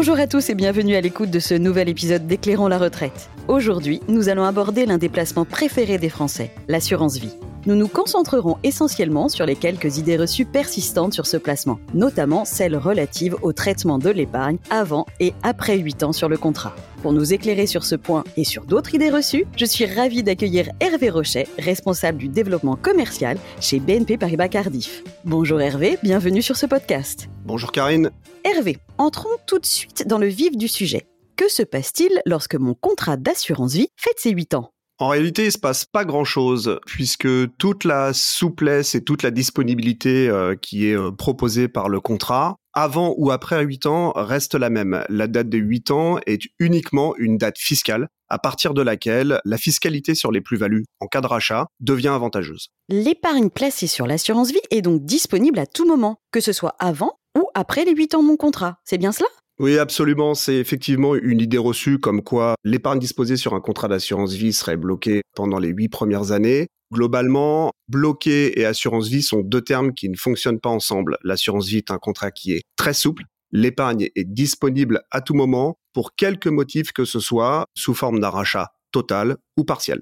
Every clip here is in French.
Bonjour à tous et bienvenue à l'écoute de ce nouvel épisode d'Éclairons la retraite. Aujourd'hui, nous allons aborder l'un des placements préférés des Français, l'assurance vie. Nous nous concentrerons essentiellement sur les quelques idées reçues persistantes sur ce placement, notamment celles relatives au traitement de l'épargne avant et après 8 ans sur le contrat. Pour nous éclairer sur ce point et sur d'autres idées reçues, je suis ravie d'accueillir Hervé Rochet, responsable du développement commercial chez BNP Paribas Cardiff. Bonjour Hervé, bienvenue sur ce podcast. Bonjour Karine. Hervé, entrons tout de suite dans le vif du sujet. Que se passe-t-il lorsque mon contrat d'assurance vie fête ses 8 ans? En réalité, il se passe pas grand-chose puisque toute la souplesse et toute la disponibilité euh, qui est euh, proposée par le contrat avant ou après 8 ans reste la même. La date de 8 ans est uniquement une date fiscale à partir de laquelle la fiscalité sur les plus-values en cas de rachat devient avantageuse. L'épargne placée sur l'assurance vie est donc disponible à tout moment, que ce soit avant ou après les 8 ans de mon contrat. C'est bien cela? Oui, absolument. C'est effectivement une idée reçue comme quoi l'épargne disposée sur un contrat d'assurance vie serait bloquée pendant les huit premières années. Globalement, bloqué et assurance vie sont deux termes qui ne fonctionnent pas ensemble. L'assurance vie est un contrat qui est très souple. L'épargne est disponible à tout moment pour quelque motif que ce soit, sous forme d'un rachat total ou partiel.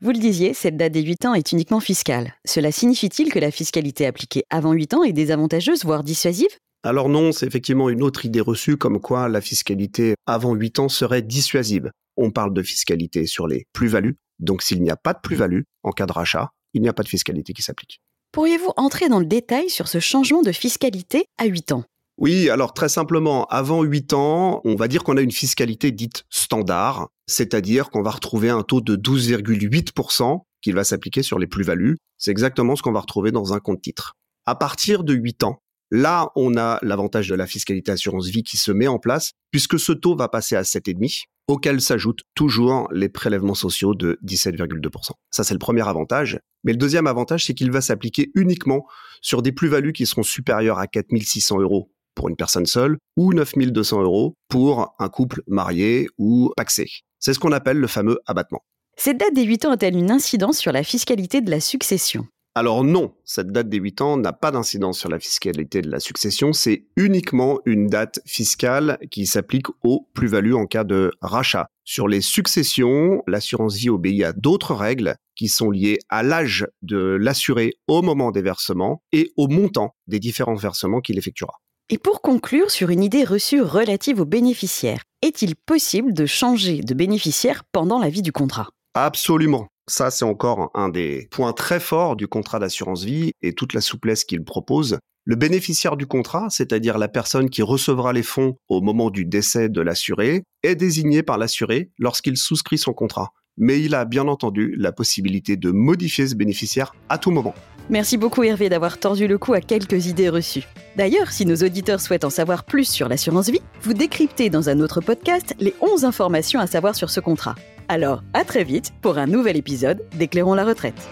Vous le disiez, cette date des 8 ans est uniquement fiscale. Cela signifie-t-il que la fiscalité appliquée avant 8 ans est désavantageuse, voire dissuasive? Alors non, c'est effectivement une autre idée reçue comme quoi la fiscalité avant 8 ans serait dissuasive. On parle de fiscalité sur les plus-values, donc s'il n'y a pas de plus-value en cas de rachat, il n'y a pas de fiscalité qui s'applique. Pourriez-vous entrer dans le détail sur ce changement de fiscalité à 8 ans? Oui, alors très simplement, avant 8 ans, on va dire qu'on a une fiscalité dite standard, c'est-à-dire qu'on va retrouver un taux de 12,8% qui va s'appliquer sur les plus-values. C'est exactement ce qu'on va retrouver dans un compte titre. À partir de 8 ans, Là, on a l'avantage de la fiscalité assurance vie qui se met en place, puisque ce taux va passer à 7,5, auquel s'ajoutent toujours les prélèvements sociaux de 17,2%. Ça, c'est le premier avantage. Mais le deuxième avantage, c'est qu'il va s'appliquer uniquement sur des plus-values qui seront supérieures à 4600 euros pour une personne seule ou 9200 euros pour un couple marié ou paxé. C'est ce qu'on appelle le fameux abattement. Cette date des 8 ans a-t-elle une incidence sur la fiscalité de la succession? Alors non, cette date des 8 ans n'a pas d'incidence sur la fiscalité de la succession, c'est uniquement une date fiscale qui s'applique aux plus-values en cas de rachat. Sur les successions, l'assurance vie obéit à d'autres règles qui sont liées à l'âge de l'assuré au moment des versements et au montant des différents versements qu'il effectuera. Et pour conclure sur une idée reçue relative aux bénéficiaires, est-il possible de changer de bénéficiaire pendant la vie du contrat? Absolument. Ça, c'est encore un des points très forts du contrat d'assurance vie et toute la souplesse qu'il propose. Le bénéficiaire du contrat, c'est-à-dire la personne qui recevra les fonds au moment du décès de l'assuré, est désigné par l'assuré lorsqu'il souscrit son contrat. Mais il a bien entendu la possibilité de modifier ce bénéficiaire à tout moment. Merci beaucoup Hervé d'avoir tordu le cou à quelques idées reçues. D'ailleurs, si nos auditeurs souhaitent en savoir plus sur l'assurance vie, vous décryptez dans un autre podcast les 11 informations à savoir sur ce contrat. Alors, à très vite pour un nouvel épisode d'Éclairons la retraite.